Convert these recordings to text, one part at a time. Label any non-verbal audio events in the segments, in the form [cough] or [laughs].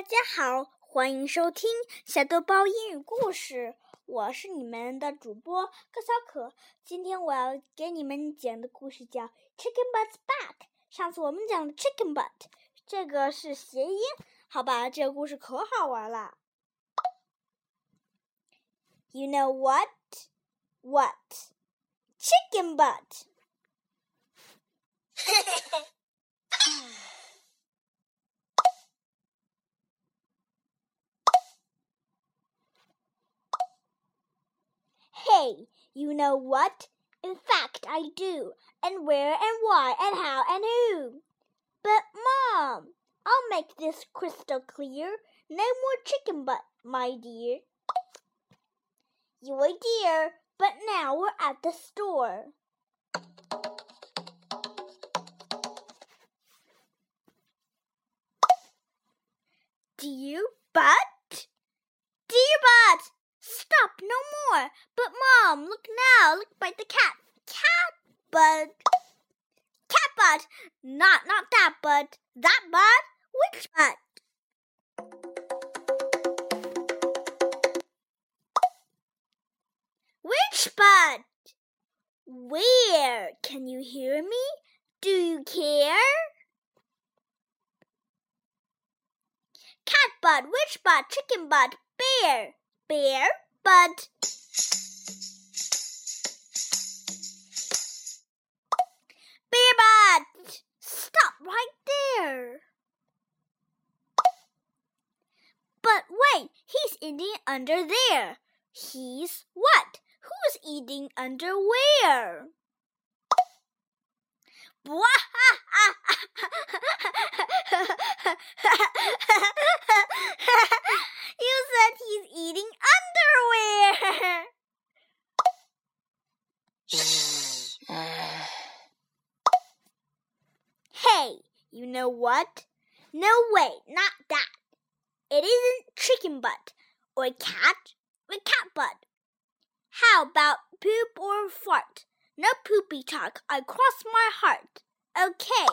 大家好，欢迎收听小豆包英语故事。我是你们的主播高小可。今天我要给你们讲的故事叫《Chicken Butt's Back》。上次我们讲的 Chicken Butt，这个是谐音，好吧？这个故事可好玩了。You know what? What? Chicken butt. [laughs] You know what? In fact, I do. And where and why and how and who. But, Mom, I'll make this crystal clear. No more chicken butt, my dear. You a dear, but now we're at the store. Dear butt? Dear butt! Stop no more! But mom, look now, look by the cat. Cat bud. Cat bud. Not not that bud. That bud? Which bud? Which bud? Where? Can you hear me? Do you care? Cat bud, which bud, chicken bud, bear, bear butt. Bear stop right there. But wait, he's eating under there. He's what? Who's eating underwear? you said he's eating underwear. Hey, you know what? No way, not that. It isn't chicken butt or cat or cat butt. How about poop or fart? No poopy talk. I cross my heart. Okay.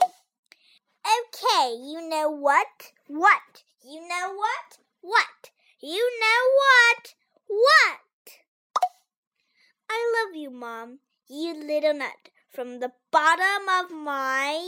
Okay, you know what? What? You know what? What? You know what? What? I love you, Mom. You little nut. From the bottom of my